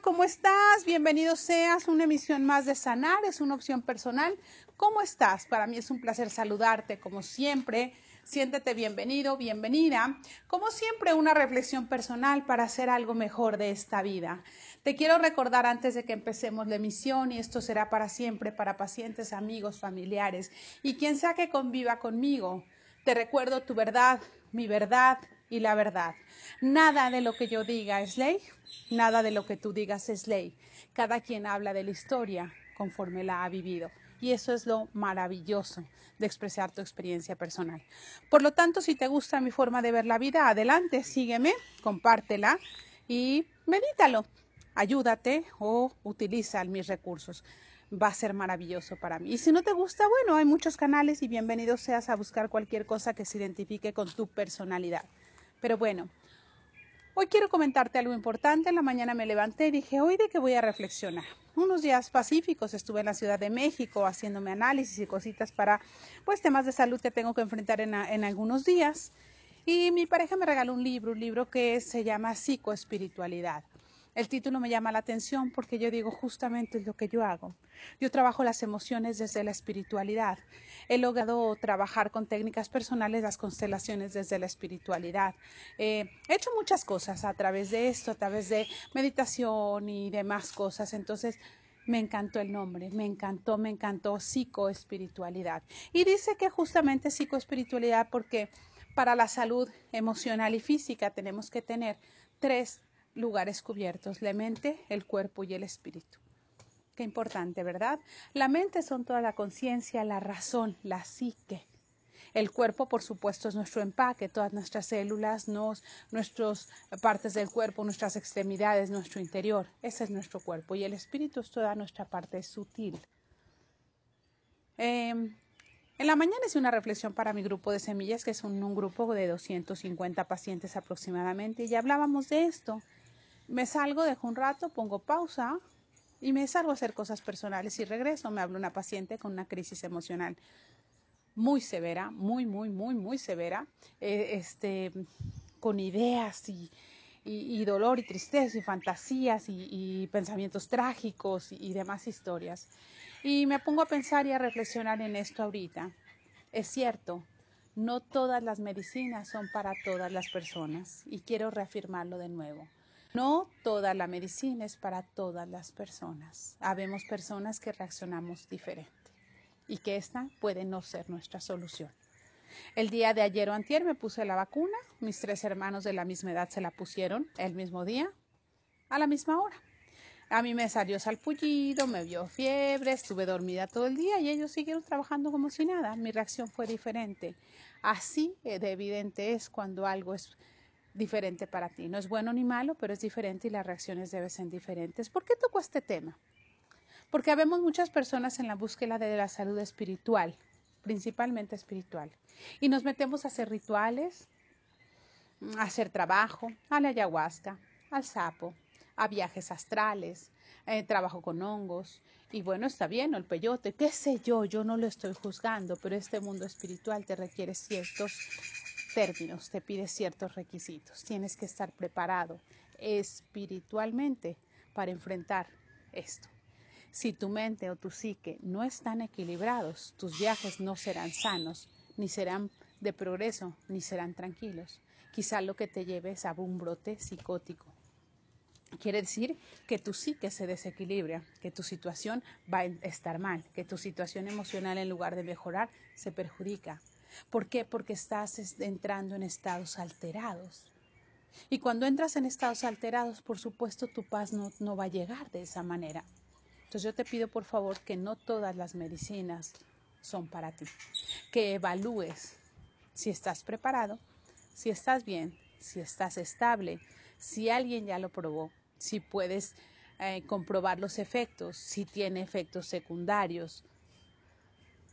¿cómo estás? Bienvenido seas una emisión más de Sanar, es una opción personal. ¿Cómo estás? Para mí es un placer saludarte, como siempre. Siéntete bienvenido, bienvenida. Como siempre, una reflexión personal para hacer algo mejor de esta vida. Te quiero recordar antes de que empecemos la emisión, y esto será para siempre, para pacientes, amigos, familiares y quien sea que conviva conmigo. Te recuerdo tu verdad, mi verdad y la verdad. Nada de lo que yo diga es ley, nada de lo que tú digas es ley. Cada quien habla de la historia conforme la ha vivido. Y eso es lo maravilloso de expresar tu experiencia personal. Por lo tanto, si te gusta mi forma de ver la vida, adelante, sígueme, compártela y medítalo. Ayúdate o utiliza mis recursos. Va a ser maravilloso para mí. Y si no te gusta, bueno, hay muchos canales y bienvenido seas a buscar cualquier cosa que se identifique con tu personalidad. Pero bueno, hoy quiero comentarte algo importante. En la mañana me levanté y dije, hoy de qué voy a reflexionar. Unos días pacíficos estuve en la Ciudad de México haciéndome análisis y cositas para pues temas de salud que tengo que enfrentar en, en algunos días. Y mi pareja me regaló un libro, un libro que se llama Psicoespiritualidad. El título me llama la atención porque yo digo justamente lo que yo hago. Yo trabajo las emociones desde la espiritualidad. He logrado trabajar con técnicas personales las constelaciones desde la espiritualidad. Eh, he hecho muchas cosas a través de esto, a través de meditación y demás cosas. Entonces, me encantó el nombre, me encantó, me encantó psicoespiritualidad. Y dice que justamente psicoespiritualidad porque para la salud emocional y física tenemos que tener tres lugares cubiertos, la mente, el cuerpo y el espíritu. Qué importante, ¿verdad? La mente son toda la conciencia, la razón, la psique. El cuerpo, por supuesto, es nuestro empaque, todas nuestras células, nos, nuestras partes del cuerpo, nuestras extremidades, nuestro interior. Ese es nuestro cuerpo. Y el espíritu es toda nuestra parte sutil. Em, en la mañana hice una reflexión para mi grupo de semillas, que es un, un grupo de 250 pacientes aproximadamente, y hablábamos de esto me salgo, dejo un rato, pongo pausa y me salgo a hacer cosas personales y regreso. Me habla una paciente con una crisis emocional muy severa, muy, muy, muy, muy severa, eh, este, con ideas y, y, dolor y tristeza y fantasías y, pensamientos trágicos y demás historias. Y me pongo a pensar y a reflexionar en esto ahorita. Es cierto, no todas las medicinas son para todas las personas y quiero reafirmarlo de nuevo. No toda la medicina es para todas las personas. Habemos personas que reaccionamos diferente y que esta puede no ser nuestra solución. El día de ayer o antier me puse la vacuna. Mis tres hermanos de la misma edad se la pusieron el mismo día, a la misma hora. A mí me salió salpullido, me vio fiebre, estuve dormida todo el día y ellos siguieron trabajando como si nada. Mi reacción fue diferente. Así de evidente es cuando algo es diferente para ti. No es bueno ni malo, pero es diferente y las reacciones deben ser diferentes. ¿Por qué tocó este tema? Porque habemos muchas personas en la búsqueda de la salud espiritual, principalmente espiritual, y nos metemos a hacer rituales, a hacer trabajo, a la ayahuasca, al sapo, a viajes astrales, eh, trabajo con hongos, y bueno, está bien, el peyote, qué sé yo, yo no lo estoy juzgando, pero este mundo espiritual te requiere ciertos términos, te pide ciertos requisitos. Tienes que estar preparado espiritualmente para enfrentar esto. Si tu mente o tu psique no están equilibrados, tus viajes no serán sanos, ni serán de progreso, ni serán tranquilos. Quizá lo que te lleve es a un brote psicótico. Quiere decir que tu psique se desequilibra, que tu situación va a estar mal, que tu situación emocional en lugar de mejorar se perjudica, ¿Por qué? Porque estás entrando en estados alterados. Y cuando entras en estados alterados, por supuesto, tu paz no, no va a llegar de esa manera. Entonces yo te pido por favor que no todas las medicinas son para ti. Que evalúes si estás preparado, si estás bien, si estás estable, si alguien ya lo probó, si puedes eh, comprobar los efectos, si tiene efectos secundarios.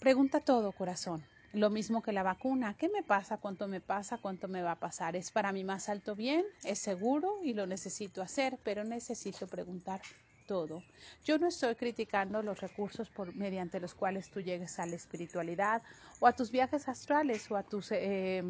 Pregunta todo, corazón. Lo mismo que la vacuna. ¿Qué me pasa? ¿Cuánto me pasa? ¿Cuánto me va a pasar? ¿Es para mí más alto bien? ¿Es seguro? Y lo necesito hacer, pero necesito preguntar todo. Yo no estoy criticando los recursos por, mediante los cuales tú llegues a la espiritualidad o a tus viajes astrales o a tus eh,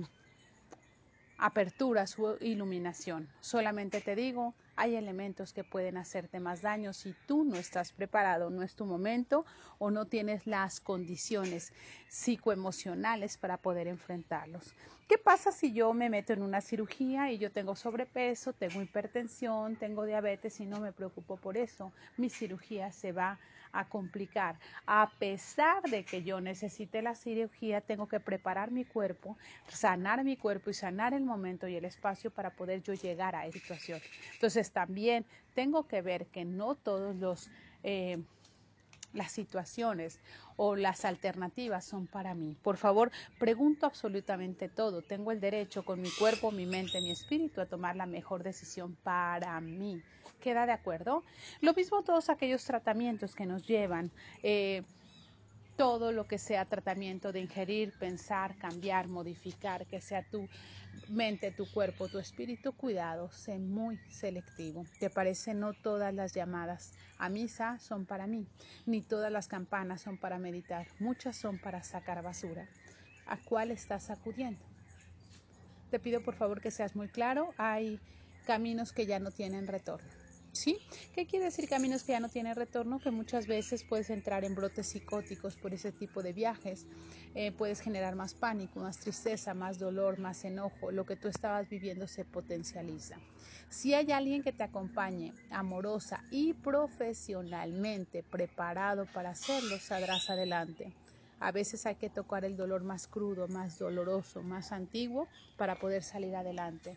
aperturas o iluminación. Solamente te digo, hay elementos que pueden hacerte más daño si tú no estás preparado, no es tu momento o no tienes las condiciones psicoemocionales para poder enfrentarlos. ¿Qué pasa si yo me meto en una cirugía y yo tengo sobrepeso, tengo hipertensión, tengo diabetes y no me preocupo por eso? Mi cirugía se va a complicar. A pesar de que yo necesite la cirugía, tengo que preparar mi cuerpo, sanar mi cuerpo y sanar el momento y el espacio para poder yo llegar a esa situación. Entonces también tengo que ver que no todos los... Eh, las situaciones o las alternativas son para mí. Por favor, pregunto absolutamente todo. Tengo el derecho con mi cuerpo, mi mente, mi espíritu a tomar la mejor decisión para mí. ¿Queda de acuerdo? Lo mismo todos aquellos tratamientos que nos llevan. Eh, todo lo que sea tratamiento de ingerir, pensar, cambiar, modificar, que sea tu mente, tu cuerpo, tu espíritu, cuidado, sé muy selectivo. ¿Te parece? No todas las llamadas a misa son para mí, ni todas las campanas son para meditar, muchas son para sacar basura. ¿A cuál estás acudiendo? Te pido por favor que seas muy claro, hay caminos que ya no tienen retorno. ¿Qué quiere decir caminos que ya no tienen retorno? Que muchas veces puedes entrar en brotes psicóticos por ese tipo de viajes, eh, puedes generar más pánico, más tristeza, más dolor, más enojo, lo que tú estabas viviendo se potencializa. Si hay alguien que te acompañe amorosa y profesionalmente preparado para hacerlo, saldrás adelante. A veces hay que tocar el dolor más crudo, más doloroso, más antiguo para poder salir adelante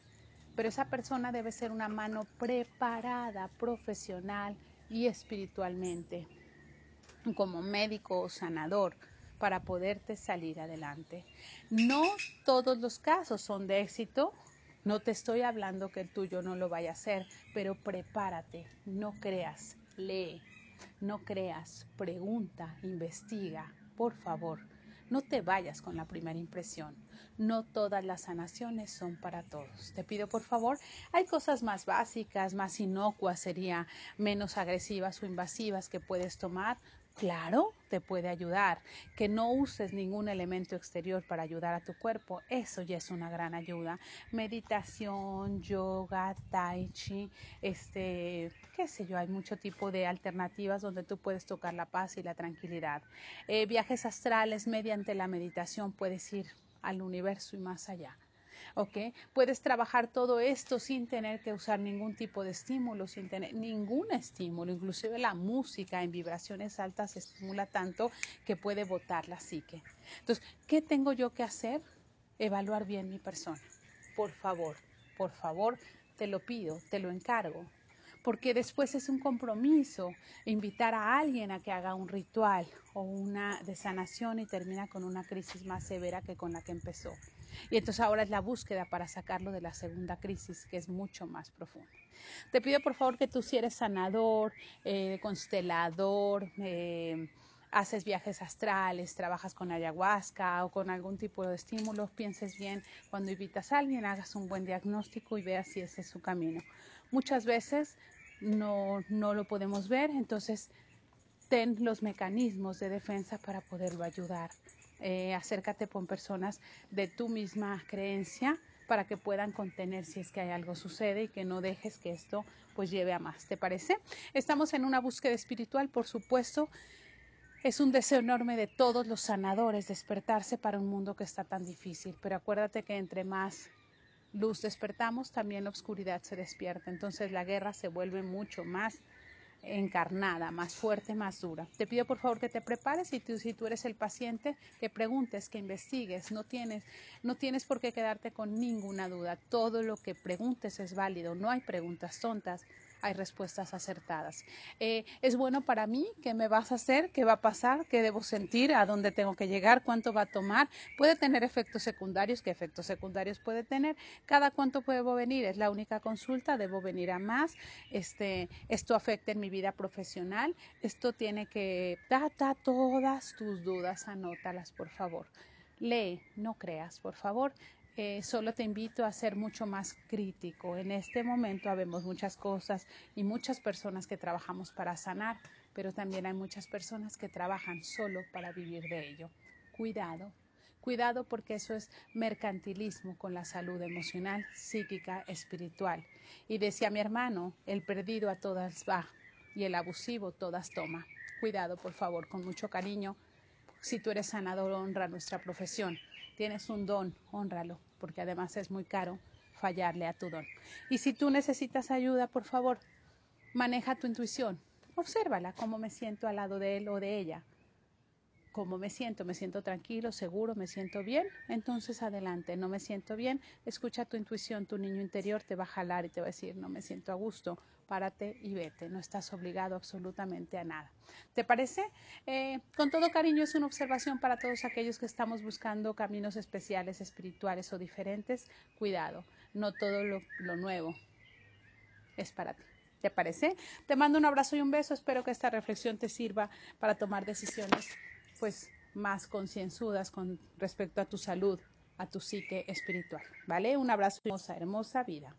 pero esa persona debe ser una mano preparada profesional y espiritualmente, como médico o sanador, para poderte salir adelante. No todos los casos son de éxito. No te estoy hablando que el tuyo no lo vaya a hacer, pero prepárate, no creas, lee, no creas, pregunta, investiga, por favor. No te vayas con la primera impresión. No todas las sanaciones son para todos. Te pido por favor, hay cosas más básicas, más inocuas, sería menos agresivas o invasivas que puedes tomar. Claro, te puede ayudar. Que no uses ningún elemento exterior para ayudar a tu cuerpo, eso ya es una gran ayuda. Meditación, yoga, tai chi, este, qué sé yo, hay mucho tipo de alternativas donde tú puedes tocar la paz y la tranquilidad. Eh, viajes astrales mediante la meditación puedes ir al universo y más allá. ¿Ok? Puedes trabajar todo esto sin tener que usar ningún tipo de estímulo, sin tener ningún estímulo, inclusive la música en vibraciones altas estimula tanto que puede botar la psique. Entonces, ¿qué tengo yo que hacer? Evaluar bien mi persona. Por favor, por favor, te lo pido, te lo encargo, porque después es un compromiso invitar a alguien a que haga un ritual o una de sanación y termina con una crisis más severa que con la que empezó. Y entonces ahora es la búsqueda para sacarlo de la segunda crisis, que es mucho más profunda. Te pido por favor que tú si eres sanador, eh, constelador, eh, haces viajes astrales, trabajas con ayahuasca o con algún tipo de estímulos, pienses bien cuando invitas a alguien, hagas un buen diagnóstico y veas si ese es su camino. Muchas veces no, no lo podemos ver, entonces ten los mecanismos de defensa para poderlo ayudar. Eh, acércate con personas de tu misma creencia para que puedan contener si es que hay algo sucede y que no dejes que esto pues lleve a más. ¿Te parece? Estamos en una búsqueda espiritual, por supuesto. Es un deseo enorme de todos los sanadores despertarse para un mundo que está tan difícil, pero acuérdate que entre más luz despertamos, también la oscuridad se despierta. Entonces la guerra se vuelve mucho más encarnada, más fuerte, más dura. Te pido por favor que te prepares y tú, si tú eres el paciente, que preguntes, que investigues. No tienes, no tienes por qué quedarte con ninguna duda. Todo lo que preguntes es válido. No hay preguntas tontas hay respuestas acertadas. Eh, es bueno para mí, ¿qué me vas a hacer? ¿Qué va a pasar? ¿Qué debo sentir? ¿A dónde tengo que llegar? ¿Cuánto va a tomar? Puede tener efectos secundarios. ¿Qué efectos secundarios puede tener? ¿Cada cuánto puedo venir? Es la única consulta. ¿Debo venir a más? Este, esto afecta en mi vida profesional. Esto tiene que... Data todas tus dudas, anótalas, por favor. Lee, no creas, por favor. Eh, solo te invito a ser mucho más crítico. En este momento habemos muchas cosas y muchas personas que trabajamos para sanar, pero también hay muchas personas que trabajan solo para vivir de ello. Cuidado, Cuidado porque eso es mercantilismo con la salud emocional, psíquica, espiritual. Y decía mi hermano, el perdido a todas va y el abusivo todas toma. Cuidado, por favor, con mucho cariño. Si tú eres sanador, honra nuestra profesión. Tienes un don, honralo, porque además es muy caro fallarle a tu don. Y si tú necesitas ayuda, por favor, maneja tu intuición. Obsérvala cómo me siento al lado de él o de ella cómo me siento, me siento tranquilo, seguro, me siento bien, entonces adelante, no me siento bien, escucha tu intuición, tu niño interior te va a jalar y te va a decir, no me siento a gusto, párate y vete, no estás obligado absolutamente a nada. ¿Te parece? Eh, con todo cariño es una observación para todos aquellos que estamos buscando caminos especiales, espirituales o diferentes, cuidado, no todo lo, nuevo es para ti. ¿Te parece? Te mando un abrazo y un beso. Espero que esta reflexión te sirva para tomar decisiones pues más concienzudas con respecto a tu salud, a tu psique espiritual, ¿vale? Un abrazo, hermosa, hermosa vida.